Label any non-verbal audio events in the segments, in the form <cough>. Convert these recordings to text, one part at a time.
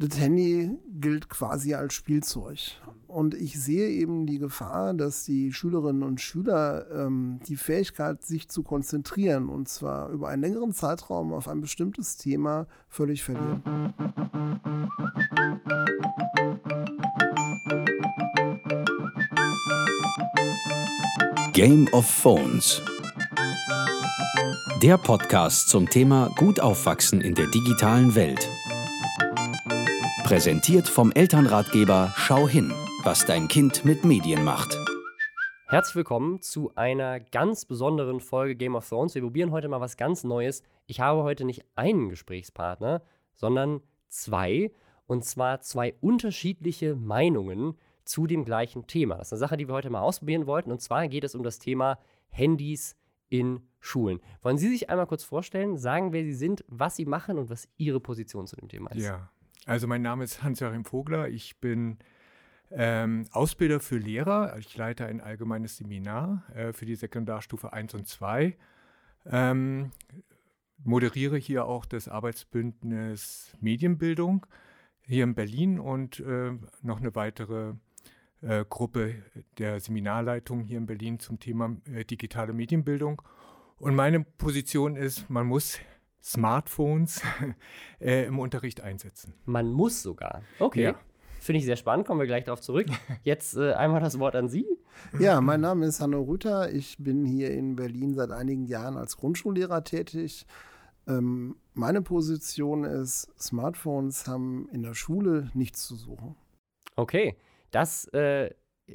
das Handy gilt quasi als Spielzeug. Und ich sehe eben die Gefahr, dass die Schülerinnen und Schüler ähm, die Fähigkeit, sich zu konzentrieren, und zwar über einen längeren Zeitraum auf ein bestimmtes Thema, völlig verlieren. Game of Phones. Der Podcast zum Thema Gut aufwachsen in der digitalen Welt. Präsentiert vom Elternratgeber Schau hin, was dein Kind mit Medien macht. Herzlich willkommen zu einer ganz besonderen Folge Game of Thrones. Wir probieren heute mal was ganz Neues. Ich habe heute nicht einen Gesprächspartner, sondern zwei. Und zwar zwei unterschiedliche Meinungen zu dem gleichen Thema. Das ist eine Sache, die wir heute mal ausprobieren wollten. Und zwar geht es um das Thema Handys in Schulen. Wollen Sie sich einmal kurz vorstellen, sagen, wer Sie sind, was Sie machen und was Ihre Position zu dem Thema ist? Ja, also mein Name ist Hans-Joachim Vogler. Ich bin ähm, Ausbilder für Lehrer. Ich leite ein allgemeines Seminar äh, für die Sekundarstufe 1 und 2. Ähm, moderiere hier auch das Arbeitsbündnis Medienbildung hier in Berlin und äh, noch eine weitere äh, Gruppe der Seminarleitung hier in Berlin zum Thema äh, digitale Medienbildung. Und meine Position ist, man muss Smartphones <laughs> äh, im Unterricht einsetzen. Man muss sogar. Okay. Ja. Finde ich sehr spannend, kommen wir gleich darauf zurück. Jetzt äh, einmal das Wort an Sie. Ja, mein Name ist Hanno Rüther. Ich bin hier in Berlin seit einigen Jahren als Grundschullehrer tätig. Ähm, meine Position ist, Smartphones haben in der Schule nichts zu suchen. Okay, das äh,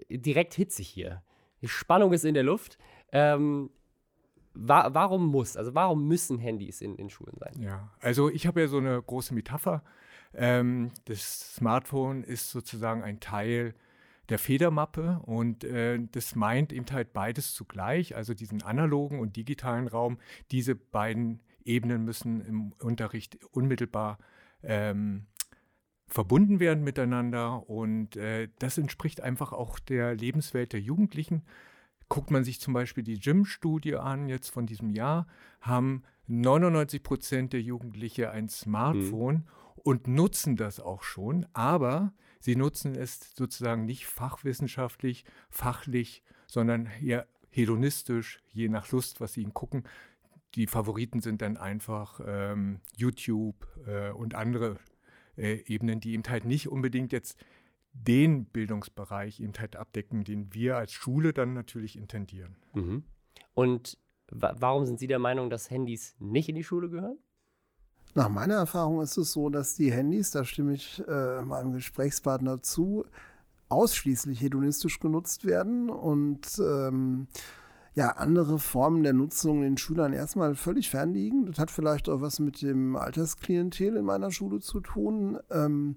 direkt hitzig hier. Die Spannung ist in der Luft. Ähm, wa warum muss, also warum müssen Handys in, in Schulen sein? Ja, also ich habe ja so eine große Metapher. Ähm, das Smartphone ist sozusagen ein Teil der Federmappe und äh, das meint eben halt beides zugleich, also diesen analogen und digitalen Raum. Diese beiden Ebenen müssen im Unterricht unmittelbar ähm, verbunden werden miteinander und äh, das entspricht einfach auch der Lebenswelt der Jugendlichen. Guckt man sich zum Beispiel die Gym-Studie an, jetzt von diesem Jahr, haben 99 Prozent der Jugendlichen ein Smartphone mhm. und nutzen das auch schon, aber sie nutzen es sozusagen nicht fachwissenschaftlich, fachlich, sondern eher hedonistisch, je nach Lust, was sie ihnen gucken. Die Favoriten sind dann einfach ähm, YouTube äh, und andere äh, Ebenen, die eben halt nicht unbedingt jetzt den Bildungsbereich eben halt abdecken, den wir als Schule dann natürlich intendieren. Mhm. Und wa warum sind Sie der Meinung, dass Handys nicht in die Schule gehören? Nach meiner Erfahrung ist es so, dass die Handys, da stimme ich äh, meinem Gesprächspartner zu, ausschließlich hedonistisch genutzt werden und ähm, ja, andere Formen der Nutzung den Schülern erstmal völlig fernliegen. Das hat vielleicht auch was mit dem Altersklientel in meiner Schule zu tun. Ähm,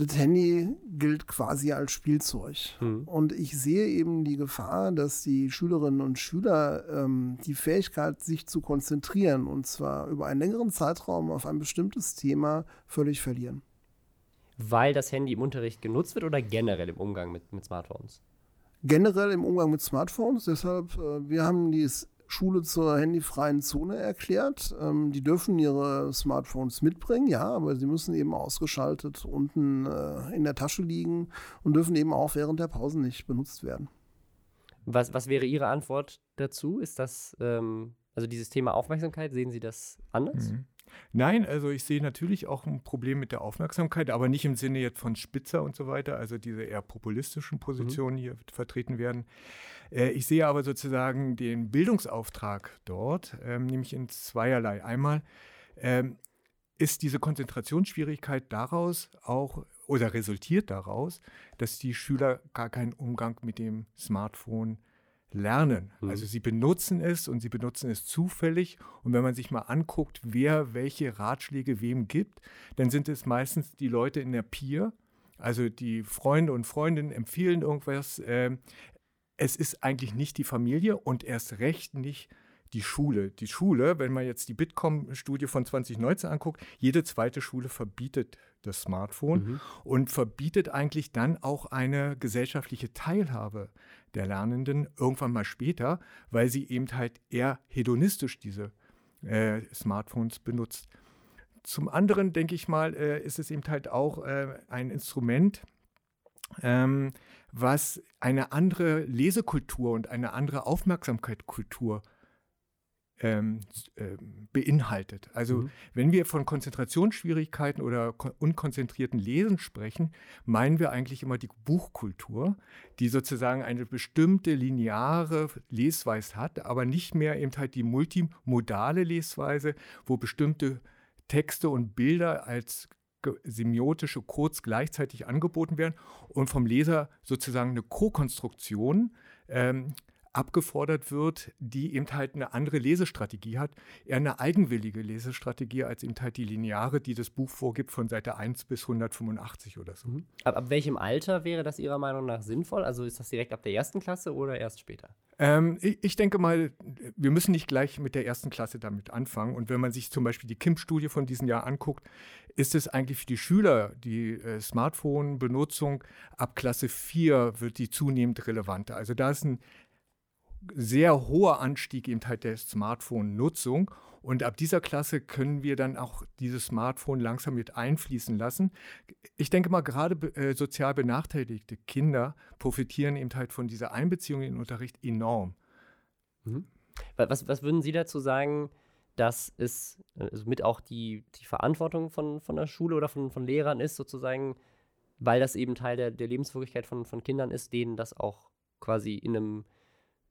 das Handy gilt quasi als Spielzeug. Mhm. Und ich sehe eben die Gefahr, dass die Schülerinnen und Schüler ähm, die Fähigkeit, sich zu konzentrieren, und zwar über einen längeren Zeitraum auf ein bestimmtes Thema, völlig verlieren. Weil das Handy im Unterricht genutzt wird oder generell im Umgang mit, mit Smartphones? Generell im Umgang mit Smartphones. Deshalb, äh, wir haben die Schule zur handyfreien Zone erklärt. Ähm, die dürfen ihre Smartphones mitbringen, ja, aber sie müssen eben ausgeschaltet unten äh, in der Tasche liegen und dürfen eben auch während der Pausen nicht benutzt werden. Was, was wäre Ihre Antwort dazu? Ist das, ähm, also dieses Thema Aufmerksamkeit, sehen Sie das anders? Mhm. Nein, also ich sehe natürlich auch ein Problem mit der Aufmerksamkeit, aber nicht im Sinne jetzt von Spitzer und so weiter, also diese eher populistischen Positionen mhm. hier vertreten werden. Äh, ich sehe aber sozusagen den Bildungsauftrag dort, ähm, nämlich in zweierlei. Einmal ähm, ist diese Konzentrationsschwierigkeit daraus auch oder resultiert daraus, dass die Schüler gar keinen Umgang mit dem Smartphone lernen. Mhm. Also sie benutzen es und sie benutzen es zufällig. Und wenn man sich mal anguckt, wer welche Ratschläge wem gibt, dann sind es meistens die Leute in der Peer. Also die Freunde und Freundinnen empfehlen irgendwas. Äh, es ist eigentlich nicht die Familie und erst recht nicht die Schule. Die Schule, wenn man jetzt die Bitkom-Studie von 2019 anguckt, jede zweite Schule verbietet das Smartphone mhm. und verbietet eigentlich dann auch eine gesellschaftliche Teilhabe der Lernenden irgendwann mal später, weil sie eben halt eher hedonistisch diese äh, Smartphones benutzt. zum anderen, denke ich mal, äh, ist es eben halt auch äh, ein Instrument, ähm, was eine andere Lesekultur und eine andere Aufmerksamkeitskultur ähm, äh, beinhaltet. Also mhm. wenn wir von Konzentrationsschwierigkeiten oder unkonzentrierten Lesen sprechen, meinen wir eigentlich immer die Buchkultur, die sozusagen eine bestimmte lineare Lesweise hat, aber nicht mehr eben halt die multimodale Lesweise, wo bestimmte Texte und Bilder als semiotische Codes gleichzeitig angeboten werden und vom Leser sozusagen eine Co-Konstruktion ähm, abgefordert wird, die eben halt eine andere Lesestrategie hat, eher eine eigenwillige Lesestrategie als eben halt die lineare, die das Buch vorgibt von Seite 1 bis 185 oder so. Mhm. Ab, ab welchem Alter wäre das Ihrer Meinung nach sinnvoll? Also ist das direkt ab der ersten Klasse oder erst später? Ähm, ich, ich, denke mal, wir müssen nicht gleich mit der ersten Klasse damit anfangen. Und wenn man sich zum Beispiel die KIM-Studie von diesem Jahr anguckt, ist es eigentlich für die Schüler, die äh, Smartphone-Benutzung ab Klasse 4 wird die zunehmend relevanter. Also da ist ein sehr hoher Anstieg eben halt der Smartphone-Nutzung. Und ab dieser Klasse können wir dann auch dieses Smartphone langsam mit einfließen lassen. Ich denke mal, gerade äh, sozial benachteiligte Kinder profitieren eben halt von dieser Einbeziehung in den Unterricht enorm. Mhm. Was, was würden Sie dazu sagen, dass es also mit auch die, die Verantwortung von, von der Schule oder von, von Lehrern ist, sozusagen, weil das eben Teil der, der Lebenswirklichkeit von, von Kindern ist, denen das auch quasi in einem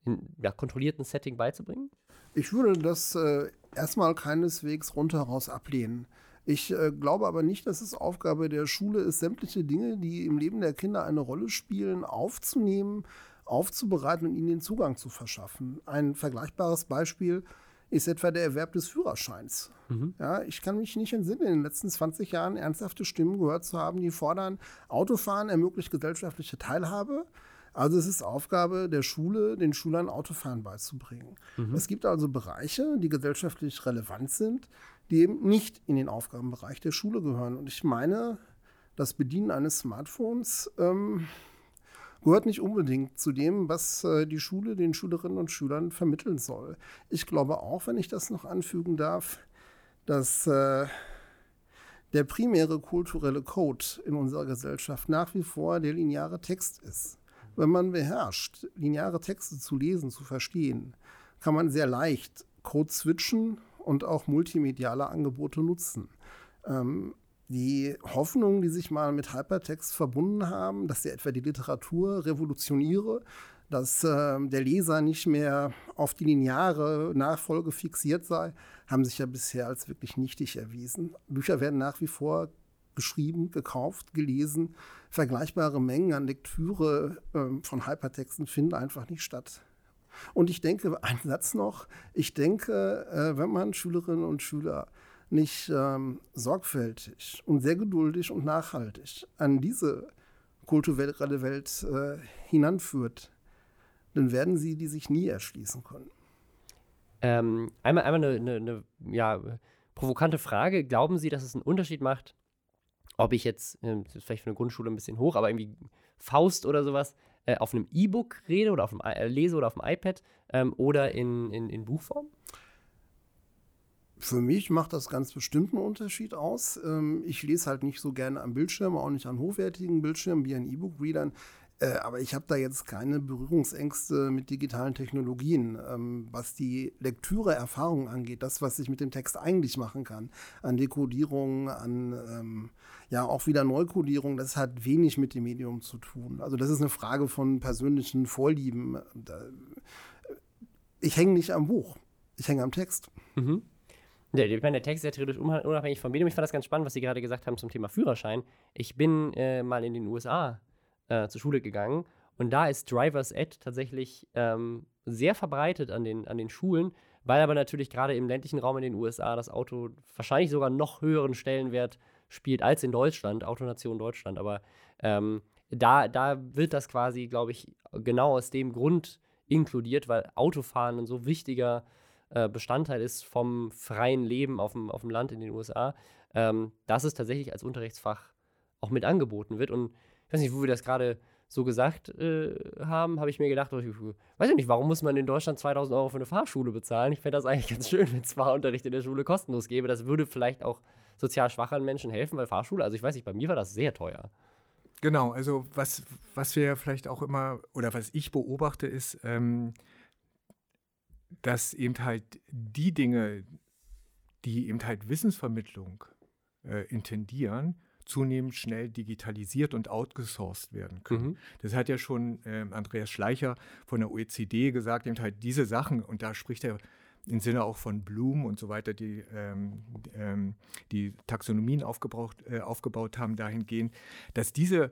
in ja, kontrollierten Setting beizubringen? Ich würde das äh, erstmal keineswegs rundheraus ablehnen. Ich äh, glaube aber nicht, dass es Aufgabe der Schule ist, sämtliche Dinge, die im Leben der Kinder eine Rolle spielen, aufzunehmen, aufzubereiten und ihnen den Zugang zu verschaffen. Ein vergleichbares Beispiel ist etwa der Erwerb des Führerscheins. Mhm. Ja, ich kann mich nicht entsinnen, in den letzten 20 Jahren ernsthafte Stimmen gehört zu haben, die fordern, Autofahren ermöglicht gesellschaftliche Teilhabe. Also es ist Aufgabe der Schule, den Schülern Autofahren beizubringen. Mhm. Es gibt also Bereiche, die gesellschaftlich relevant sind, die eben nicht in den Aufgabenbereich der Schule gehören. Und ich meine, das Bedienen eines Smartphones ähm, gehört nicht unbedingt zu dem, was äh, die Schule den Schülerinnen und Schülern vermitteln soll. Ich glaube auch, wenn ich das noch anfügen darf, dass äh, der primäre kulturelle Code in unserer Gesellschaft nach wie vor der lineare Text ist. Wenn man beherrscht, lineare Texte zu lesen, zu verstehen, kann man sehr leicht Code switchen und auch multimediale Angebote nutzen. Ähm, die Hoffnungen, die sich mal mit Hypertext verbunden haben, dass der etwa die Literatur revolutioniere, dass äh, der Leser nicht mehr auf die lineare Nachfolge fixiert sei, haben sich ja bisher als wirklich nichtig erwiesen. Bücher werden nach wie vor geschrieben, gekauft, gelesen. Vergleichbare Mengen an Lektüre äh, von Hypertexten finden einfach nicht statt. Und ich denke, ein Satz noch, ich denke, äh, wenn man Schülerinnen und Schüler nicht ähm, sorgfältig und sehr geduldig und nachhaltig an diese kulturelle Welt äh, hinanführt, dann werden sie die sich nie erschließen können. Ähm, einmal einmal eine, eine, eine ja, provokante Frage. Glauben Sie, dass es einen Unterschied macht, ob ich jetzt, äh, vielleicht für eine Grundschule ein bisschen hoch, aber irgendwie Faust oder sowas, äh, auf einem E-Book rede oder auf dem äh, lese oder auf dem iPad ähm, oder in, in, in Buchform? Für mich macht das ganz bestimmt einen Unterschied aus. Ähm, ich lese halt nicht so gerne am Bildschirm, auch nicht an hochwertigen Bildschirmen wie an E-Book-Readern. Äh, aber ich habe da jetzt keine Berührungsängste mit digitalen Technologien, ähm, was die Lektüre-Erfahrung angeht, das, was ich mit dem Text eigentlich machen kann, an Dekodierung, an ähm, ja auch wieder Neukodierung, das hat wenig mit dem Medium zu tun. Also das ist eine Frage von persönlichen Vorlieben. Ich hänge nicht am Buch, ich hänge am Text. Mhm. ich meine, der Text ist ja theoretisch unabhängig vom Medium. Ich fand das ganz spannend, was Sie gerade gesagt haben zum Thema Führerschein. Ich bin äh, mal in den USA äh, zur Schule gegangen. Und da ist Driver's Ed tatsächlich ähm, sehr verbreitet an den, an den Schulen, weil aber natürlich gerade im ländlichen Raum in den USA das Auto wahrscheinlich sogar noch höheren Stellenwert spielt als in Deutschland, Autonation Deutschland. Aber ähm, da, da wird das quasi, glaube ich, genau aus dem Grund inkludiert, weil Autofahren ein so wichtiger äh, Bestandteil ist vom freien Leben auf dem, auf dem Land in den USA, ähm, dass es tatsächlich als Unterrichtsfach auch mit angeboten wird. Und ich weiß nicht, wo wir das gerade so gesagt äh, haben, habe ich mir gedacht, weiß ich nicht, warum muss man in Deutschland 2000 Euro für eine Fahrschule bezahlen? Ich fände das eigentlich ganz schön, wenn es Fahrunterricht in der Schule kostenlos gäbe. Das würde vielleicht auch sozial schwachen Menschen helfen, weil Fahrschule, also ich weiß nicht, bei mir war das sehr teuer. Genau, also was, was wir vielleicht auch immer oder was ich beobachte, ist, ähm, dass eben halt die Dinge, die eben halt Wissensvermittlung äh, intendieren, zunehmend schnell digitalisiert und outgesourced werden können. Mhm. Das hat ja schon äh, Andreas Schleicher von der OECD gesagt, eben halt diese Sachen, und da spricht er im Sinne auch von Bloom und so weiter, die ähm, ähm, die Taxonomien aufgebaut, äh, aufgebaut haben, dahingehend, dass diese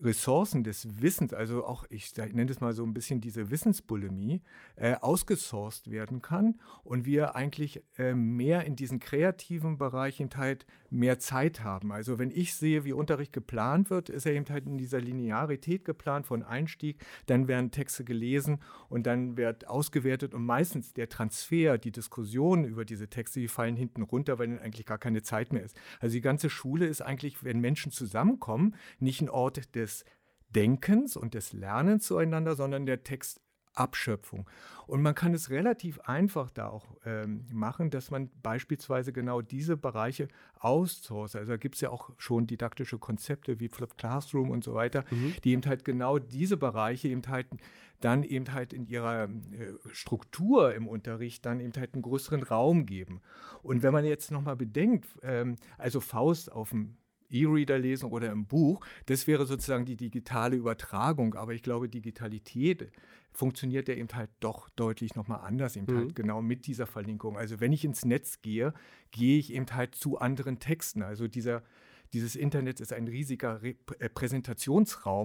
Ressourcen des Wissens, also auch, ich nenne es mal so ein bisschen diese Wissensbulimie, äh, ausgesourced werden kann und wir eigentlich äh, mehr in diesen kreativen Bereichen halt mehr Zeit haben. Also wenn ich sehe, wie Unterricht geplant wird, ist er eben halt in dieser Linearität geplant von Einstieg, dann werden Texte gelesen und dann wird ausgewertet und meistens der Transfer, die Diskussionen über diese Texte, die fallen hinten runter, weil dann eigentlich gar keine Zeit mehr ist. Also die ganze Schule ist eigentlich, wenn Menschen zusammenkommen, nicht ein Ort des Denkens und des Lernens zueinander, sondern der Text Abschöpfung. Und man kann es relativ einfach da auch ähm, machen, dass man beispielsweise genau diese Bereiche outsourcet. Also da gibt es ja auch schon didaktische Konzepte wie Flip Classroom und so weiter, mhm. die eben halt genau diese Bereiche eben halt dann eben halt in ihrer äh, Struktur im Unterricht dann eben halt einen größeren Raum geben. Und wenn man jetzt nochmal bedenkt, ähm, also Faust auf dem E-Reader lesen oder im Buch. Das wäre sozusagen die digitale Übertragung. Aber ich glaube, Digitalität funktioniert ja eben halt doch deutlich nochmal anders, eben halt mhm. halt genau mit dieser Verlinkung. Also wenn ich ins Netz gehe, gehe ich eben halt zu anderen Texten. Also dieser, dieses Internet ist ein riesiger äh,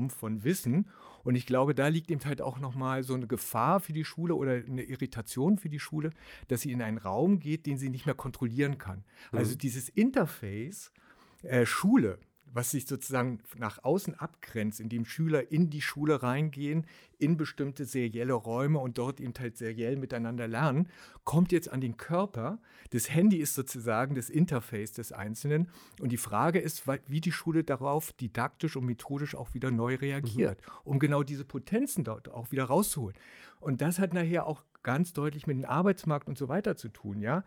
von Wissen. Und ich glaube, da liegt eben halt auch nochmal so eine Gefahr für die Schule oder eine Irritation für die Schule, dass sie in einen Raum geht, den sie nicht mehr kontrollieren kann. Also mhm. Also dieses Interface äh, Schule, was sich sozusagen nach außen abgrenzt, indem Schüler in die Schule reingehen, in bestimmte serielle Räume und dort eben halt seriell miteinander lernen, kommt jetzt an den Körper. Das Handy ist sozusagen das Interface des Einzelnen. Und die Frage ist, wie die Schule darauf didaktisch und methodisch auch wieder neu reagiert, mhm. um genau diese Potenzen dort auch wieder rauszuholen. Und das hat nachher auch ganz deutlich mit dem Arbeitsmarkt und so weiter zu tun, ja.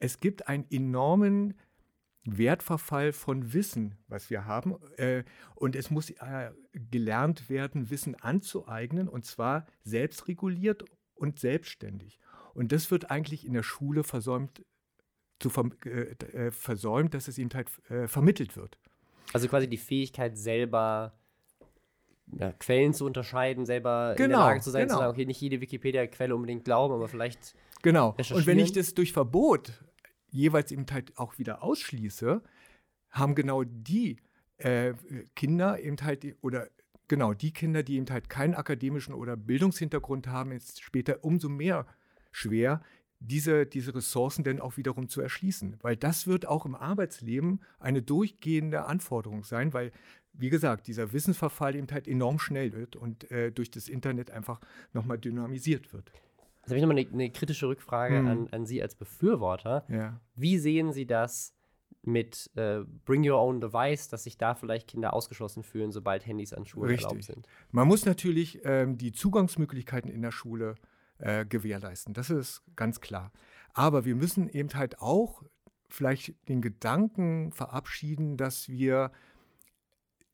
Es gibt einen enormen Wertverfall von Wissen, was wir haben. Äh, und es muss äh, gelernt werden, Wissen anzueignen, und zwar selbstreguliert und selbstständig. Und das wird eigentlich in der Schule versäumt, zu äh, versäumt dass es eben halt vermittelt wird. Also quasi die Fähigkeit selber ja, Quellen zu unterscheiden, selber genau, in der genau, Lage zu sein, genau. zu sagen, okay, nicht jede Wikipedia-Quelle unbedingt glauben, aber vielleicht. Genau. Und wenn ich das durch Verbot jeweils eben halt auch wieder ausschließe, haben genau die äh, Kinder eben halt, oder genau die Kinder, die eben halt keinen akademischen oder Bildungshintergrund haben, ist später umso mehr schwer, diese, diese Ressourcen denn auch wiederum zu erschließen. Weil das wird auch im Arbeitsleben eine durchgehende Anforderung sein, weil, wie gesagt, dieser Wissensverfall eben halt enorm schnell wird und äh, durch das Internet einfach nochmal dynamisiert wird. Jetzt habe ich nochmal eine, eine kritische Rückfrage hm. an, an Sie als Befürworter. Ja. Wie sehen Sie das mit äh, Bring Your Own Device, dass sich da vielleicht Kinder ausgeschlossen fühlen, sobald Handys an Schulen Richtig. erlaubt sind? Man muss natürlich ähm, die Zugangsmöglichkeiten in der Schule äh, gewährleisten. Das ist ganz klar. Aber wir müssen eben halt auch vielleicht den Gedanken verabschieden, dass wir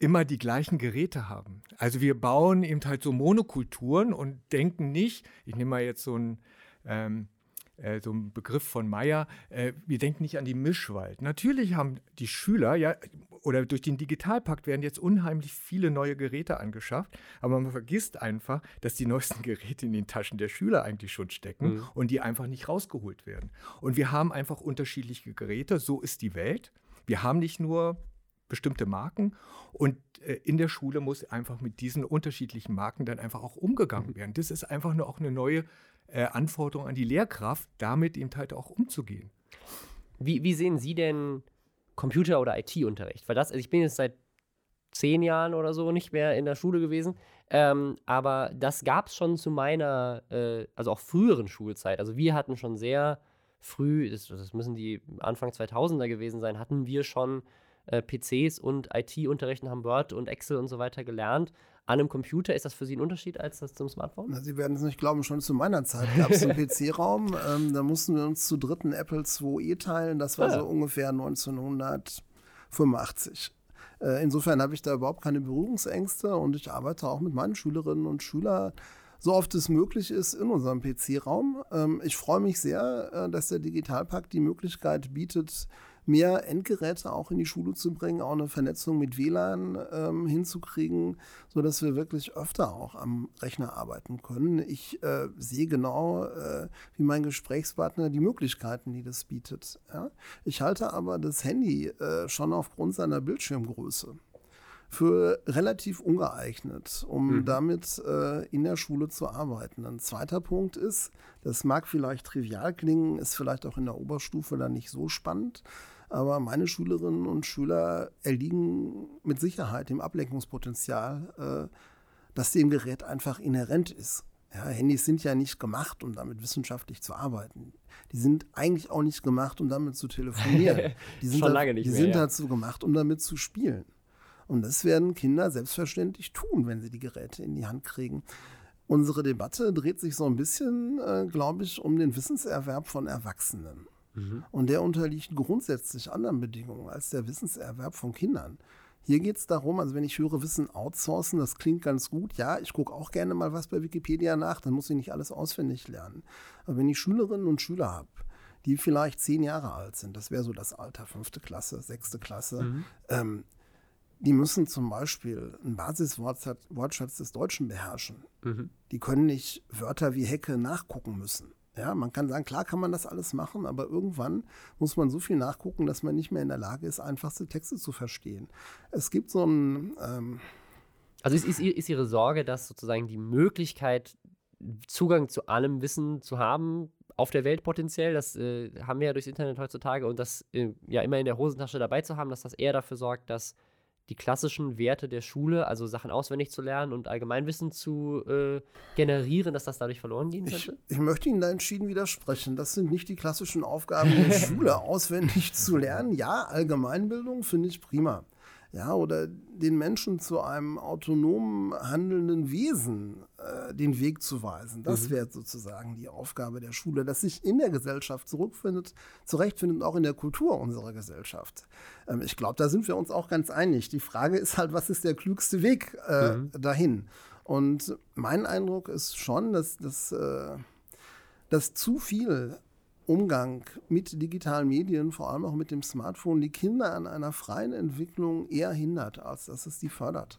immer die gleichen Geräte haben. Also wir bauen eben halt so Monokulturen und denken nicht, ich nehme mal jetzt so einen, ähm, äh, so einen Begriff von Meyer, äh, wir denken nicht an die Mischwald. Natürlich haben die Schüler, ja, oder durch den Digitalpakt werden jetzt unheimlich viele neue Geräte angeschafft, aber man vergisst einfach, dass die neuesten <laughs> Geräte in den Taschen der Schüler eigentlich schon stecken mhm. und die einfach nicht rausgeholt werden. Und wir haben einfach unterschiedliche Geräte, so ist die Welt. Wir haben nicht nur bestimmte Marken. Und äh, in der Schule muss einfach mit diesen unterschiedlichen Marken dann einfach auch umgegangen mhm. werden. Das ist einfach nur auch eine neue äh, Anforderung an die Lehrkraft, damit eben halt auch umzugehen. Wie, wie sehen Sie denn Computer- oder IT-Unterricht? Weil das, also ich bin jetzt seit zehn Jahren oder so nicht mehr in der Schule gewesen. Ähm, aber das gab es schon zu meiner, äh, also auch früheren Schulzeit. Also wir hatten schon sehr früh, das, das müssen die Anfang 2000er gewesen sein, hatten wir schon äh, PCs und IT-Unterrichten haben Word und Excel und so weiter gelernt. an einem Computer. Ist das für Sie ein Unterschied als das zum Smartphone? Na, Sie werden es nicht glauben, schon zu meiner Zeit gab es einen PC-Raum. <laughs> Ähm, da mussten wir uns zu dritten Apple IIe teilen. Das war Ah. so ungefähr 1985. Äh, insofern habe ich da überhaupt keine Berührungsängste und ich arbeite auch mit meinen Schülerinnen und Schülern so oft es möglich ist in unserem PC-Raum. Ähm, ich freue mich sehr, äh, dass der Digitalpakt die Möglichkeit bietet, mehr Endgeräte auch in die Schule zu bringen, auch eine Vernetzung mit WLAN ähm, hinzukriegen, sodass wir wirklich öfter auch am Rechner arbeiten können. Ich äh, sehe genau, äh, wie mein Gesprächspartner die Möglichkeiten, die das bietet. Ja? Ich halte aber das Handy äh, schon aufgrund seiner Bildschirmgröße für relativ ungeeignet, um Mhm. damit äh, in der Schule zu arbeiten. Ein zweiter Punkt ist, das mag vielleicht trivial klingen, ist vielleicht auch in der Oberstufe dann nicht so spannend, aber meine Schülerinnen und Schüler erliegen mit Sicherheit dem Ablenkungspotenzial, äh, das dem Gerät einfach inhärent ist. Ja, Handys sind ja nicht gemacht, um damit wissenschaftlich zu arbeiten. Die sind eigentlich auch nicht gemacht, um damit zu telefonieren. <laughs> Die sind, Schon da- lange nicht die mehr, sind ja. dazu gemacht, um damit zu spielen. Und das werden Kinder selbstverständlich tun, wenn sie die Geräte in die Hand kriegen. Unsere Debatte dreht sich so ein bisschen, äh, glaube ich, um den Wissenserwerb von Erwachsenen. Und der unterliegt grundsätzlich anderen Bedingungen als der Wissenserwerb von Kindern. Hier geht es darum, also wenn ich höre Wissen outsourcen, das klingt ganz gut. Ja, ich gucke auch gerne mal was bei Wikipedia nach, dann muss ich nicht alles auswendig lernen. Aber wenn ich Schülerinnen und Schüler habe, die vielleicht zehn Jahre alt sind, das wäre so das Alter, fünfte Klasse, sechste Klasse, ähm, die müssen zum Beispiel einen Basiswortschatz Wortschatz des Deutschen beherrschen. Die können nicht Wörter wie Hecke nachgucken müssen. Ja, man kann sagen, klar kann man das alles machen, aber irgendwann muss man so viel nachgucken, dass man nicht mehr in der Lage ist, einfachste Texte zu verstehen. Es gibt so ein, ähm, Also ist, ist, ist Ihre Sorge, dass sozusagen die Möglichkeit, Zugang zu allem Wissen zu haben, auf der Welt potenziell, das äh, haben wir ja durchs Internet heutzutage und das äh, ja immer in der Hosentasche dabei zu haben, dass das eher dafür sorgt, dass die klassischen Werte der Schule, also Sachen auswendig zu lernen und Allgemeinwissen zu äh, generieren, dass das dadurch verloren gehen ich, könnte? ich möchte Ihnen da entschieden widersprechen. Das sind nicht die klassischen Aufgaben der <laughs> Schule, auswendig zu lernen. Ja, Allgemeinbildung finde ich prima. Ja, oder den Menschen zu einem autonom handelnden Wesen äh, den Weg zu weisen. Das wäre sozusagen die Aufgabe der Schule, dass sich in der Gesellschaft zurückfindet, zurechtfindet und auch in der Kultur unserer Gesellschaft. Ähm, ich glaube, da sind wir uns auch ganz einig. Die Frage ist halt, was ist der klügste Weg äh, dahin? Und mein Eindruck ist schon, dass, dass, äh, dass zu viel Umgang mit digitalen Medien, vor allem auch mit dem Smartphone, die Kinder an einer freien Entwicklung eher hindert, als dass es die fördert.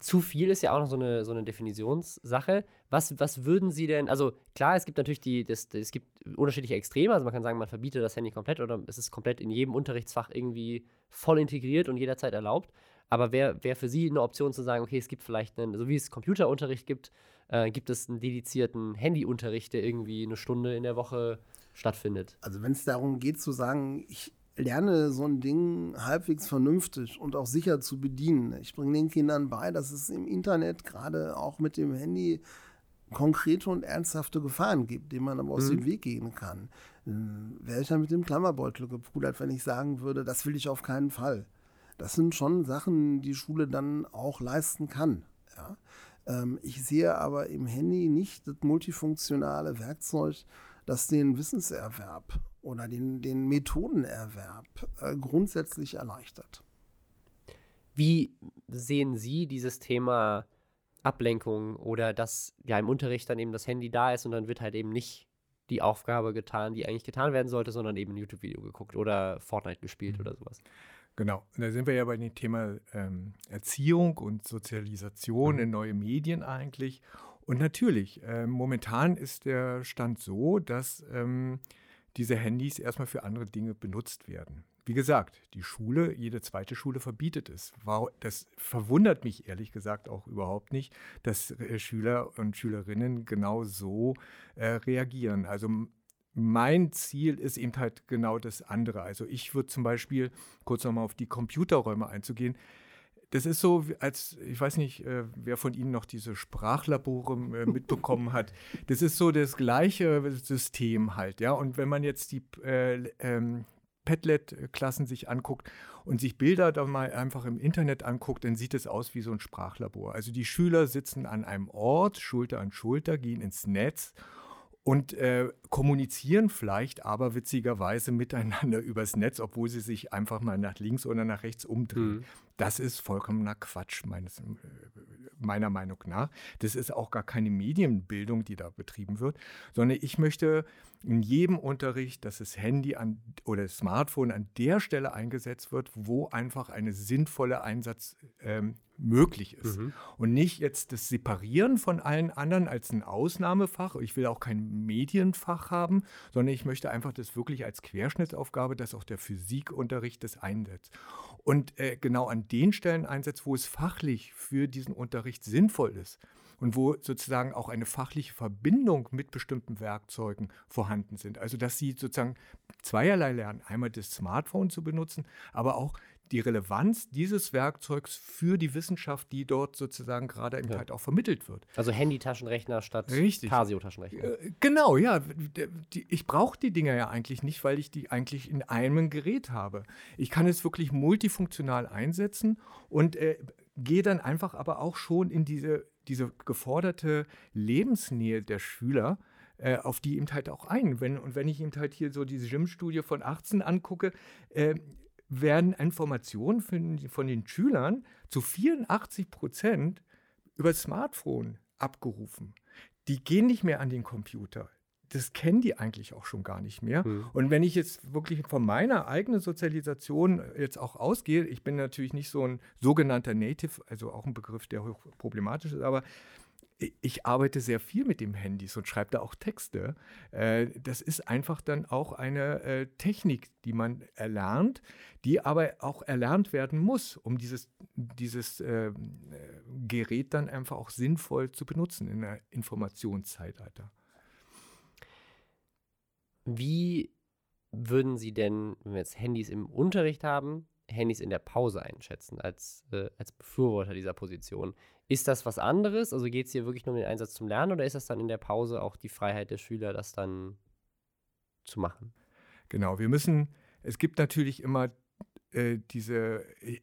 Zu viel ist ja auch noch so eine, so eine Definitionssache. Was, was würden Sie denn, also klar, es gibt natürlich die, das, das, es gibt unterschiedliche Extreme, also man kann sagen, man verbietet das Handy komplett oder es ist komplett in jedem Unterrichtsfach irgendwie voll integriert und jederzeit erlaubt. Aber wäre wär für Sie eine Option zu sagen, okay, es gibt vielleicht einen, so wie es Computerunterricht gibt, äh, gibt es einen dedizierten Handyunterricht, der irgendwie eine Stunde in der Woche stattfindet. Also wenn es darum geht zu sagen, ich lerne so ein Ding halbwegs vernünftig und auch sicher zu bedienen. Ich bringe den Kindern bei, dass es im Internet gerade auch mit dem Handy konkrete und ernsthafte Gefahren gibt, denen man aber aus dem Weg gehen kann. Äh, Wäre ich ja mit dem Klammerbeutel gepudert, wenn ich sagen würde, das will ich auf keinen Fall. Das sind schon Sachen, die Schule dann auch leisten kann. Ja? Ähm, ich sehe aber im Handy nicht das multifunktionale Werkzeug, das den Wissenserwerb oder den, den Methodenerwerb äh, grundsätzlich erleichtert. Wie sehen Sie dieses Thema Ablenkung oder dass ja im Unterricht dann eben das Handy da ist und dann wird halt eben nicht die Aufgabe getan, die eigentlich getan werden sollte, sondern eben ein YouTube-Video geguckt oder Fortnite gespielt oder sowas? Genau, da sind wir ja bei dem Thema ähm, Erziehung und Sozialisation in neue Medien eigentlich. Und natürlich, äh, momentan ist der Stand so, dass ähm, diese Handys erstmal für andere Dinge benutzt werden. Wie gesagt, die Schule, jede zweite Schule verbietet es. Das verwundert mich ehrlich gesagt auch überhaupt nicht, dass äh, Schüler und Schülerinnen genau so äh, reagieren. Also mein Ziel ist eben halt genau das andere. Also ich würde zum Beispiel, kurz nochmal auf die Computerräume einzugehen, das ist so, als, ich weiß nicht, äh, wer von Ihnen noch diese Sprachlabore äh, mitbekommen hat. Das ist so das gleiche System halt, ja. Und wenn man jetzt die, äh, ähm, Padlet-Klassen sich anguckt und sich Bilder da mal einfach im Internet anguckt, dann sieht es aus wie so ein Sprachlabor. Also die Schüler sitzen an einem Ort, Schulter an Schulter, gehen ins Netz und äh, kommunizieren vielleicht aber witzigerweise miteinander <laughs> übers Netz, obwohl sie sich einfach mal nach links oder nach rechts umdrehen. Mhm. Das ist vollkommener Quatsch, meines, meiner Meinung nach. Das ist auch gar keine Medienbildung, die da betrieben wird, sondern ich möchte in jedem Unterricht, dass das Handy an, oder das Smartphone an der Stelle eingesetzt wird, wo einfach eine sinnvolle Einsatz ähm, möglich ist. Mhm. Und nicht jetzt das Separieren von allen anderen als ein Ausnahmefach. Ich will auch kein Medienfach haben, sondern ich möchte einfach das wirklich als Querschnittsaufgabe, dass auch der Physikunterricht das einsetzt. Und äh, genau an den Stellen einsetzt, wo es fachlich für diesen Unterricht sinnvoll ist und wo sozusagen auch eine fachliche Verbindung mit bestimmten Werkzeugen vorhanden sind. Also dass sie sozusagen zweierlei lernen. Einmal das Smartphone zu benutzen, aber auch die Relevanz dieses Werkzeugs für die Wissenschaft, die dort sozusagen gerade eben ja. halt auch vermittelt wird. Also Handy-Taschenrechner statt Casio-Taschenrechner. Äh, genau, ja. Ich brauche die Dinger ja eigentlich nicht, weil ich die eigentlich in einem Gerät habe. Ich kann es wirklich multifunktional einsetzen und äh, gehe dann einfach aber auch schon in diese, diese geforderte Lebensnähe der Schüler äh, auf die eben halt auch ein. Wenn, und wenn ich eben halt hier so diese Gym-Studie von 18 angucke, äh, werden Informationen von, von den Schülern zu 84 Prozent über das Smartphone abgerufen. Die gehen nicht mehr an den Computer. Das kennen die eigentlich auch schon gar nicht mehr. Mhm. Und wenn ich jetzt wirklich von meiner eigenen Sozialisation jetzt auch ausgehe, ich bin natürlich nicht so ein sogenannter Native, also auch ein Begriff, der hoch problematisch ist, aber ich arbeite sehr viel mit dem Handys und schreibe da auch Texte. Äh, das ist einfach dann auch eine äh, Technik, die man erlernt, die aber auch erlernt werden muss, um dieses, dieses äh, Gerät dann einfach auch sinnvoll zu benutzen in der Informationszeitalter. Wie würden Sie denn, wenn wir jetzt Handys im Unterricht haben, Handys in der Pause einschätzen, als, äh, als Befürworter dieser Position. Ist das was anderes? Also geht es hier wirklich nur um den Einsatz zum Lernen oder ist das dann in der Pause auch die Freiheit der Schüler, das dann zu machen? Genau, wir müssen, es gibt natürlich immer äh, diese äh,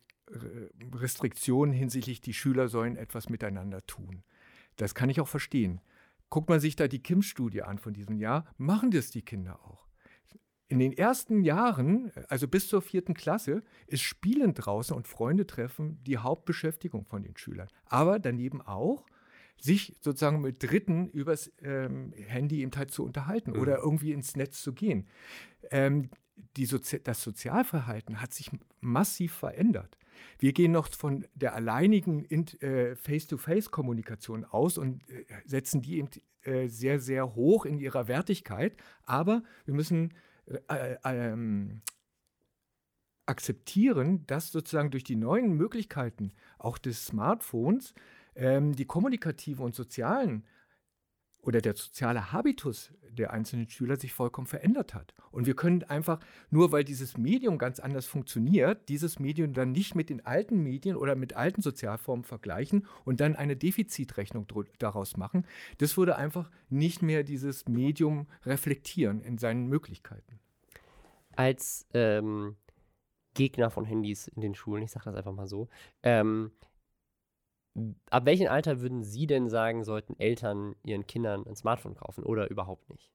Restriktionen hinsichtlich, die Schüler sollen etwas miteinander tun. Das kann ich auch verstehen. Guckt man sich da die KIM-Studie an von diesem Jahr, machen das die Kinder auch. In den ersten Jahren, also bis zur vierten Klasse, ist Spielen draußen und Freunde treffen die Hauptbeschäftigung von den Schülern. Aber daneben auch, sich sozusagen mit Dritten übers ähm, Handy eben halt zu unterhalten mhm. oder irgendwie ins Netz zu gehen. Ähm, Sozi das Sozialverhalten hat sich massiv verändert. Wir gehen noch von der alleinigen äh, Face-to-Face-Kommunikation aus und äh, setzen die eben äh, sehr, sehr hoch in ihrer Wertigkeit. Aber wir müssen äh, ähm, akzeptieren, dass sozusagen durch die neuen Möglichkeiten auch des Smartphones ähm, die kommunikativen und sozialen oder der soziale Habitus der einzelnen Schüler sich vollkommen verändert hat. Und wir können einfach, nur weil dieses Medium ganz anders funktioniert, dieses Medium dann nicht mit den alten Medien oder mit alten Sozialformen vergleichen und dann eine Defizitrechnung daraus machen. Das würde einfach nicht mehr dieses Medium reflektieren in seinen Möglichkeiten. Als ähm, Gegner von Handys in den Schulen, ich sage das einfach mal so, ähm, ab welchem Alter würden Sie denn sagen, sollten Eltern ihren Kindern ein Smartphone kaufen oder überhaupt nicht?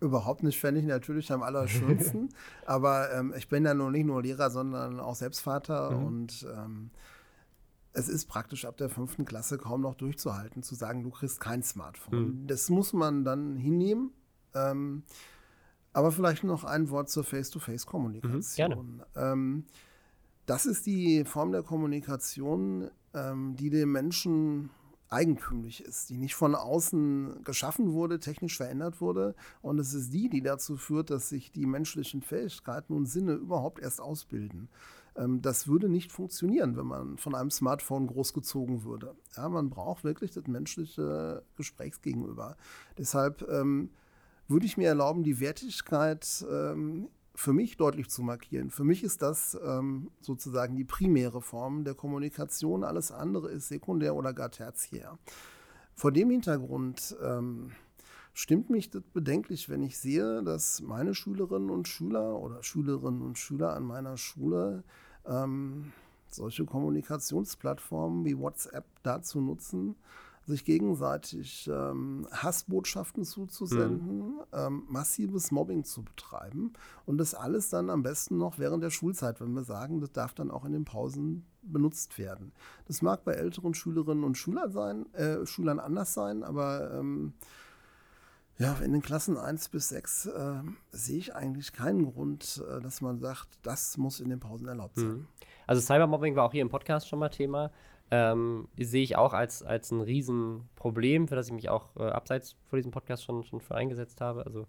Überhaupt nicht, fände ich natürlich am allerschönsten. <laughs> aber ähm, ich bin ja nun nicht nur Lehrer, sondern auch selbst Vater mhm. und ähm, es ist praktisch ab der fünften Klasse kaum noch durchzuhalten, zu sagen, du kriegst kein Smartphone. Mhm. Das muss man dann hinnehmen. Ähm, aber vielleicht noch ein Wort zur Face-to-Face-Kommunikation. Mhm, ähm, das ist die Form der Kommunikation, ähm, die dem Menschen eigentümlich ist, die nicht von außen geschaffen wurde, technisch verändert wurde. Und es ist die, die dazu führt, dass sich die menschlichen Fähigkeiten und Sinne überhaupt erst ausbilden. Ähm, das würde nicht funktionieren, wenn man von einem Smartphone großgezogen würde. Ja, man braucht wirklich das menschliche Gesprächsgegenüber. Deshalb ähm, würde ich mir erlauben, die Wertigkeit ähm, für mich deutlich zu markieren. Für mich ist das ähm, sozusagen die primäre Form der Kommunikation. Alles andere ist sekundär oder gar tertiär. Vor dem Hintergrund ähm, stimmt mich das bedenklich, wenn ich sehe, dass meine Schülerinnen und Schüler oder Schülerinnen und Schüler an meiner Schule ähm, solche Kommunikationsplattformen wie WhatsApp dazu nutzen, sich gegenseitig ähm, Hassbotschaften zuzusenden, mhm. ähm, massives Mobbing zu betreiben und das alles dann am besten noch während der Schulzeit, wenn wir sagen, das darf dann auch in den Pausen benutzt werden. Das mag bei älteren Schülerinnen und Schülern sein, äh, Schülern anders sein, aber ähm, ja, in den Klassen 1 bis 6 äh, sehe ich eigentlich keinen Grund, äh, dass man sagt, das muss in den Pausen erlaubt sein. Mhm. Also Cybermobbing war auch hier im Podcast schon mal Thema. Ähm, sehe ich auch als, als ein Riesenproblem, für das ich mich auch äh, abseits von diesem Podcast schon, schon für eingesetzt habe. Also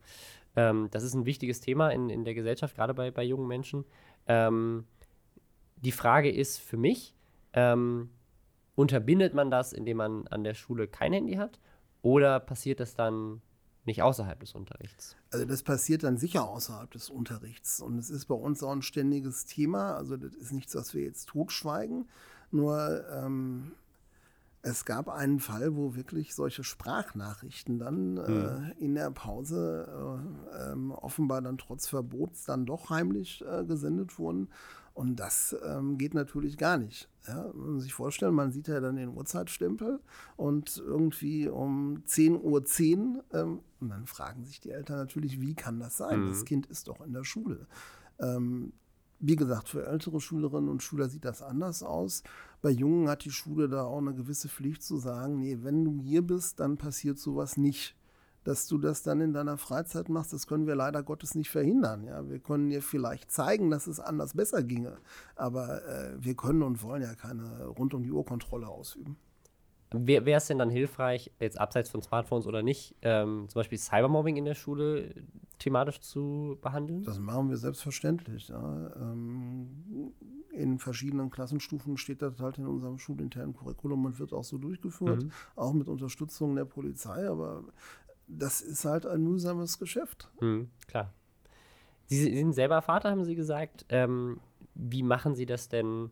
ähm, das ist ein wichtiges Thema in, in der Gesellschaft, gerade bei, bei jungen Menschen. Ähm, die Frage ist für mich, ähm, unterbindet man das, indem man an der Schule kein Handy hat? Oder passiert das dann nicht außerhalb des Unterrichts? Also das passiert dann sicher außerhalb des Unterrichts. Und es ist bei uns auch ein ständiges Thema. Also das ist nichts, was wir jetzt totschweigen. Nur ähm, es gab einen Fall, wo wirklich solche Sprachnachrichten dann äh, mhm. in der Pause äh, äh, offenbar dann trotz Verbots dann doch heimlich äh, gesendet wurden. Und das ähm, geht natürlich gar nicht. Ja, man muss sich vorstellen, man sieht ja dann den Uhrzeitstempel und irgendwie um 10.10 Uhr, 10, ähm, und dann fragen sich die Eltern natürlich, wie kann das sein? Mhm. Das Kind ist doch in der Schule. Ähm, wie gesagt, für ältere Schülerinnen und Schüler sieht das anders aus. Bei Jungen hat die Schule da auch eine gewisse Pflicht zu sagen, nee, wenn du hier bist, dann passiert sowas nicht. Dass du das dann in deiner Freizeit machst, das können wir leider Gottes nicht verhindern. Ja, wir können dir vielleicht zeigen, dass es anders besser ginge, aber äh, wir können und wollen ja keine rund um die Uhr Kontrolle ausüben. Wäre es denn dann hilfreich, jetzt abseits von Smartphones oder nicht, ähm, zum Beispiel Cybermobbing in der Schule thematisch zu behandeln? Das machen wir selbstverständlich. Ja. Ähm, in verschiedenen Klassenstufen steht das halt in unserem schulinternen Curriculum und wird auch so durchgeführt, mhm. auch mit Unterstützung der Polizei. Aber das ist halt ein mühsames Geschäft. Mhm, klar. Sie sind selber Vater, haben Sie gesagt. Ähm, wie machen Sie das denn?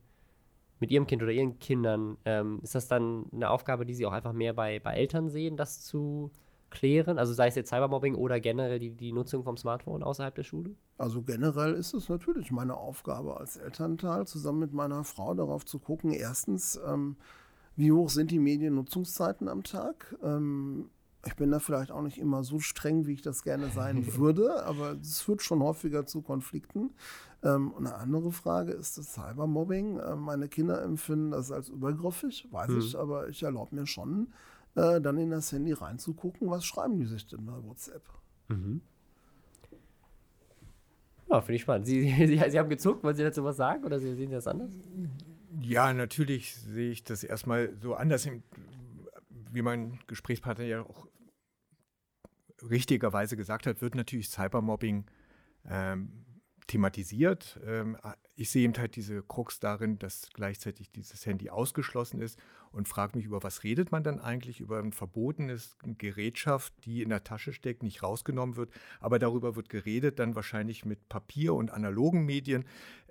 Mit ihrem Kind oder ihren Kindern, ähm, ist das dann eine Aufgabe, die sie auch einfach mehr bei, bei Eltern sehen, das zu klären? Also sei es jetzt Cybermobbing oder generell die, die Nutzung vom Smartphone außerhalb der Schule? Also generell ist es natürlich meine Aufgabe als Elternteil, zusammen mit meiner Frau darauf zu gucken, erstens, ähm, wie hoch sind die Mediennutzungszeiten am Tag? Ähm, ich bin da vielleicht auch nicht immer so streng, wie ich das gerne sein <laughs> würde, aber es führt schon häufiger zu Konflikten. Ähm, eine andere Frage ist das Cybermobbing. Äh, meine Kinder empfinden das als übergriffig, weiß mhm. ich, aber ich erlaube mir schon, äh, dann in das Handy reinzugucken, was schreiben die sich denn bei WhatsApp. Mhm. Ja, finde ich spannend. Sie, <laughs> Sie, Sie, haben gezuckt, wollen Sie dazu was sagen oder Sie sehen das anders? Ja, natürlich sehe ich das erstmal so anders, wie mein Gesprächspartner ja auch richtigerweise gesagt hat, wird natürlich Cybermobbing ähm, thematisiert. Ähm, ich sehe eben halt diese Krux darin, dass gleichzeitig dieses Handy ausgeschlossen ist und frage mich, über was redet man dann eigentlich? Über ein verbotenes Gerätschaft, die in der Tasche steckt, nicht rausgenommen wird, aber darüber wird geredet, dann wahrscheinlich mit Papier und analogen Medien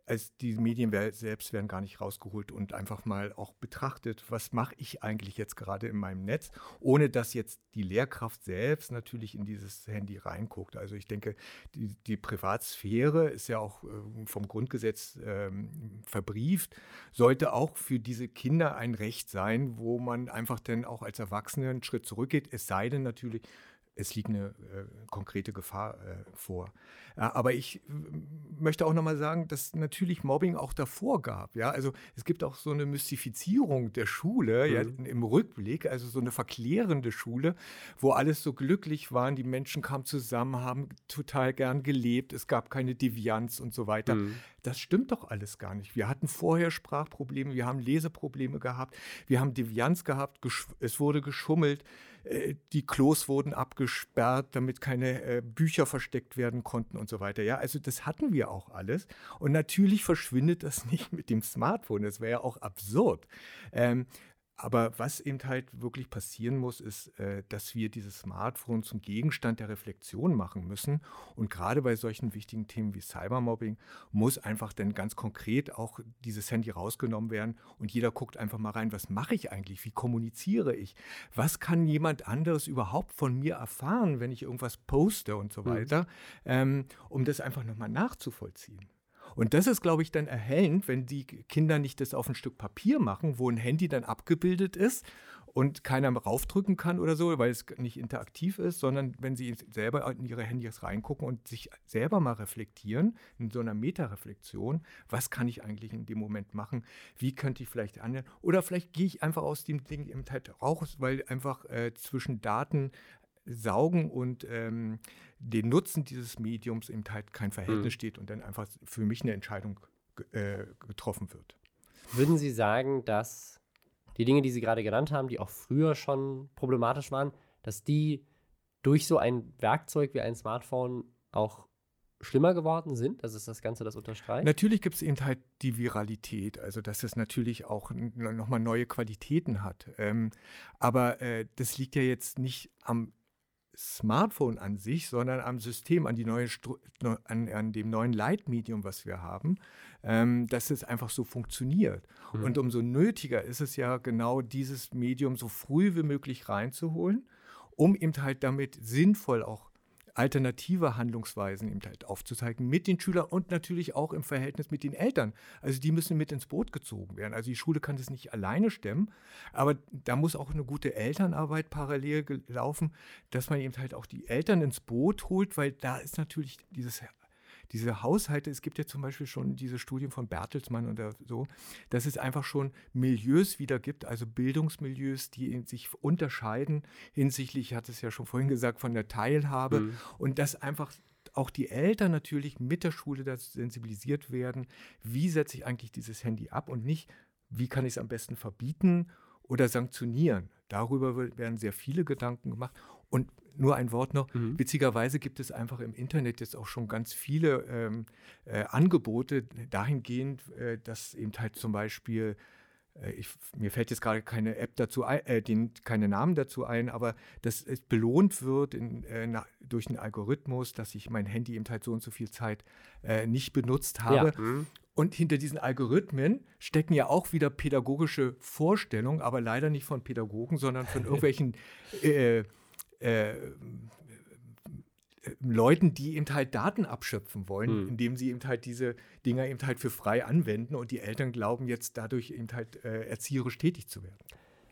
als die Medien selbst werden gar nicht rausgeholt und einfach mal auch betrachtet, was mache ich eigentlich jetzt gerade in meinem Netz, ohne dass jetzt die Lehrkraft selbst natürlich in dieses Handy reinguckt. Also ich denke, die, die Privatsphäre ist ja auch äh, vom Grundgesetz ähm, verbrieft, sollte auch für diese Kinder ein Recht sein, wo man einfach dann auch als Erwachsene einen Schritt zurückgeht, es sei denn natürlich, es liegt eine äh, konkrete Gefahr äh, vor. Ja, aber ich möchte auch nochmal sagen, dass natürlich Mobbing auch davor gab. Ja? Also es gibt auch so eine Mystifizierung der Schule mhm. ja, im Rückblick, also so eine verklärende Schule, wo alles so glücklich waren, die Menschen kamen zusammen, haben total gern gelebt, es gab keine Devianz und so weiter. Mhm. Das stimmt doch alles gar nicht. Wir hatten vorher Sprachprobleme, wir haben Leseprobleme gehabt, wir haben Devianz gehabt, es wurde geschummelt. Äh, die Klos wurden abgesperrt, damit keine äh, Bücher versteckt werden konnten und so weiter. Ja, also das hatten wir auch alles. Und natürlich verschwindet das <laughs> nicht mit dem Smartphone. Das wäre ja auch absurd. Ähm, Aber was eben halt wirklich passieren muss, ist, äh, dass wir dieses Smartphone zum Gegenstand der Reflexion machen müssen. Und gerade bei solchen wichtigen Themen wie Cybermobbing muss einfach dann ganz konkret auch dieses Handy rausgenommen werden und jeder guckt einfach mal rein, was mache ich eigentlich, wie kommuniziere ich, was kann jemand anderes überhaupt von mir erfahren, wenn ich irgendwas poste und so mhm. weiter, mhm. um das einfach nochmal nachzuvollziehen. Und das ist, glaube ich, dann erhellend, wenn die Kinder nicht das auf ein Stück Papier machen, wo ein Handy dann abgebildet ist und keiner raufdrücken kann oder so, weil es nicht interaktiv ist, sondern wenn sie selber in ihre Handys reingucken und sich selber mal reflektieren, in so einer Metareflexion, was kann ich eigentlich in dem Moment machen, wie könnte ich vielleicht anderen, oder vielleicht gehe ich einfach aus dem Ding eben halt raus, weil einfach äh, zwischen Daten saugen und ähm, den Nutzen dieses Mediums eben halt kein Verhältnis mhm. steht und dann einfach für mich eine Entscheidung äh, getroffen wird. Würden Sie sagen, dass die Dinge, die Sie gerade genannt haben, die auch früher schon problematisch waren, dass die durch so ein Werkzeug wie ein Smartphone auch schlimmer geworden sind? Das ist das Ganze, das unterstreicht? Natürlich gibt es eben halt die Viralität, also dass es natürlich auch nochmal neue Qualitäten hat. Ähm, aber äh, das liegt ja jetzt nicht am Smartphone an sich, sondern am System, an, die neue an, an dem neuen Leitmedium, was wir haben, ähm, dass es einfach so funktioniert. Mhm. Und umso nötiger ist es ja genau dieses Medium so früh wie möglich reinzuholen, um eben halt damit sinnvoll auch alternative Handlungsweisen eben halt aufzuzeigen mit den Schülern und natürlich auch im Verhältnis mit den Eltern. Also die müssen mit ins Boot gezogen werden. Also die Schule kann das nicht alleine stemmen, aber da muss auch eine gute Elternarbeit parallel laufen, dass man eben halt auch die Eltern ins Boot holt, weil da ist natürlich dieses diese Haushalte, es gibt ja zum Beispiel schon diese Studien von Bertelsmann oder so, dass es einfach schon Milieus wieder gibt, also Bildungsmilieus, die sich unterscheiden hinsichtlich, ich hatte es ja schon vorhin gesagt, von der Teilhabe mhm. und dass einfach auch die Eltern natürlich mit der Schule dazu sensibilisiert werden, wie setze ich eigentlich dieses Handy ab und nicht, wie kann ich es am besten verbieten oder sanktionieren. Darüber werden sehr viele Gedanken gemacht. Und nur ein Wort noch. Mhm. Witzigerweise gibt es einfach im Internet jetzt auch schon ganz viele ähm, äh, Angebote dahingehend, äh, dass eben halt zum Beispiel äh, ich, mir fällt jetzt gerade keine App dazu ein, äh, den, keine Namen dazu ein, aber dass es belohnt wird in, äh, na, durch einen Algorithmus, dass ich mein Handy eben halt so und so viel Zeit äh, nicht benutzt habe. Ja. Mhm. Und hinter diesen Algorithmen stecken ja auch wieder pädagogische Vorstellungen, aber leider nicht von Pädagogen, sondern von <laughs> irgendwelchen äh, äh, Leuten, die eben halt Daten abschöpfen wollen, mhm. indem sie eben halt diese Dinger eben halt für frei anwenden und die Eltern glauben jetzt dadurch eben halt äh, erzieherisch tätig zu werden.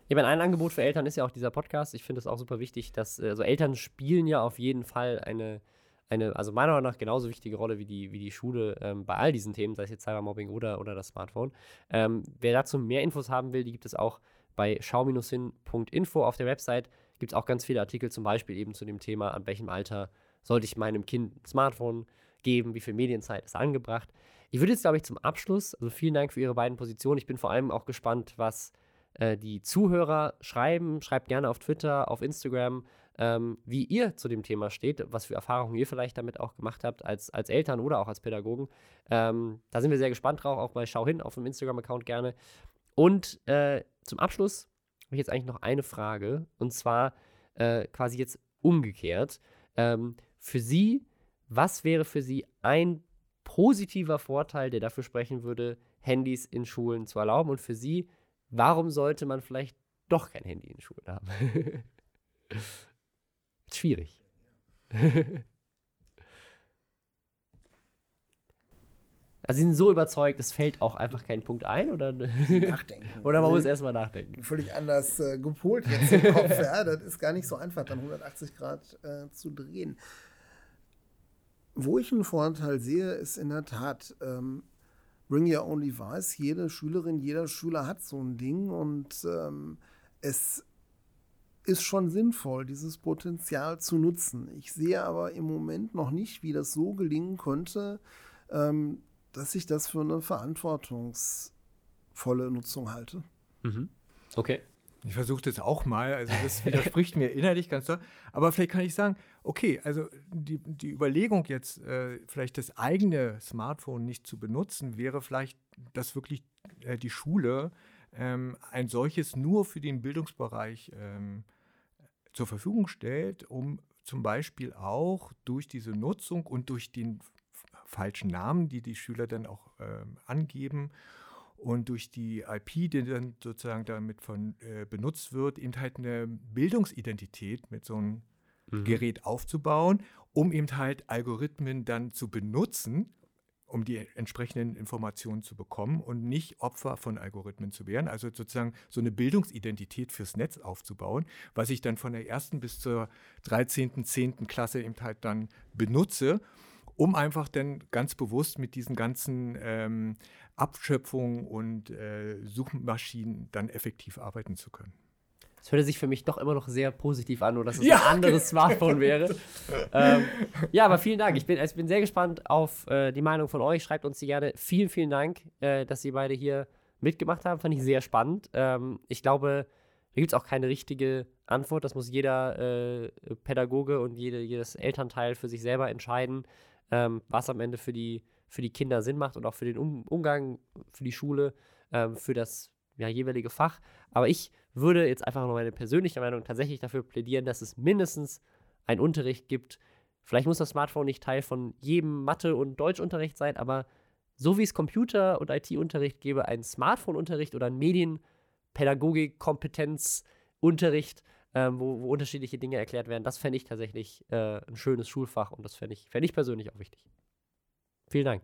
Ja, meine, ein Angebot für Eltern ist ja auch dieser Podcast. Ich finde es auch super wichtig, dass also Eltern spielen ja auf jeden Fall eine, eine, also meiner Meinung nach genauso wichtige Rolle wie die, wie die Schule ähm, bei all diesen Themen, sei es jetzt Cybermobbing oder, oder das Smartphone. Ähm, wer dazu mehr Infos haben will, die gibt es auch bei schau-hin.info auf der Website gibt es auch ganz viele Artikel, zum Beispiel eben zu dem Thema, an welchem Alter sollte ich meinem Kind ein Smartphone geben, wie viel Medienzeit ist angebracht. Ich würde jetzt, glaube ich, zum Abschluss, also vielen Dank für Ihre beiden Positionen. Ich bin vor allem auch gespannt, was äh, die Zuhörer schreiben. Schreibt gerne auf Twitter, auf Instagram, ähm, wie ihr zu dem Thema steht, was für Erfahrungen ihr vielleicht damit auch gemacht habt als, als Eltern oder auch als Pädagogen. Ähm, da sind wir sehr gespannt drauf, auch bei Schau hin auf dem Instagram-Account gerne. Und äh, zum Abschluss habe ich jetzt eigentlich noch eine Frage. Und zwar äh, quasi jetzt umgekehrt. Ähm, für Sie, was wäre für Sie ein positiver Vorteil, der dafür sprechen würde, Handys in Schulen zu erlauben? Und für Sie, warum sollte man vielleicht doch kein Handy in Schulen haben? <laughs> Schwierig. <laughs> Also sie sind so überzeugt, es fällt auch einfach kein Punkt ein oder? <laughs> Nachdenken. oder man muss erstmal nachdenken. Völlig anders äh, gepolt jetzt im Kopf. <laughs> ja, das ist gar nicht so einfach, dann 180 Grad äh, zu drehen. Wo ich einen Vorteil sehe, ist in der Tat, ähm, Bring Your Own Device. Jede Schülerin, jeder Schüler hat so ein Ding und ähm, es ist schon sinnvoll, dieses Potenzial zu nutzen. Ich sehe aber im Moment noch nicht, wie das so gelingen könnte, ähm, dass ich das für eine verantwortungsvolle Nutzung halte. Mhm. Okay. Ich versuche das auch mal, also das <laughs> widerspricht mir innerlich ganz doll. Aber vielleicht kann ich sagen, okay, also die, die Überlegung jetzt, äh, vielleicht das eigene Smartphone nicht zu benutzen, wäre vielleicht, dass wirklich äh, die Schule ähm, ein solches nur für den Bildungsbereich ähm, zur Verfügung stellt, um zum Beispiel auch durch diese Nutzung und durch den falschen Namen, die die Schüler dann auch ähm, angeben und durch die IP, die dann sozusagen damit von äh, benutzt wird, eben halt eine Bildungsidentität mit so einem mhm. Gerät aufzubauen, um eben halt Algorithmen dann zu benutzen, um die entsprechenden Informationen zu bekommen und nicht Opfer von Algorithmen zu werden. Also sozusagen so eine Bildungsidentität fürs Netz aufzubauen, was ich dann von der ersten bis zur 13., 10. Klasse eben halt dann benutze, um einfach dann ganz bewusst mit diesen ganzen ähm, Abschöpfungen und äh, Suchmaschinen dann effektiv arbeiten zu können. Das hörte sich für mich doch immer noch sehr positiv an, nur dass es ja. ein anderes Smartphone wäre. <laughs> ähm, ja, aber vielen Dank. Ich bin, ich bin sehr gespannt auf äh, die Meinung von euch. Schreibt uns die gerne. Vielen, vielen Dank, äh, dass Sie beide hier mitgemacht haben. Fand ich sehr spannend. Ähm, ich glaube, da gibt es auch keine richtige Antwort. Das muss jeder äh, Pädagoge und jede, jedes Elternteil für sich selber entscheiden, ähm, was am Ende für die, für die Kinder Sinn macht und auch für den um Umgang, für die Schule, ähm, für das ja, jeweilige Fach. Aber ich würde jetzt einfach nur meine persönliche Meinung tatsächlich dafür plädieren, dass es mindestens einen Unterricht gibt. Vielleicht muss das Smartphone nicht Teil von jedem Mathe- und Deutschunterricht sein, aber so wie es Computer- und IT-Unterricht gäbe, einen Smartphone-Unterricht oder einen Medienpädagogik-Kompetenzunterricht, äh, wo, wo, unterschiedliche Dinge erklärt werden, das fände ich tatsächlich äh, ein schönes Schulfach und das fände ich, fänd ich persönlich auch wichtig. Vielen Dank.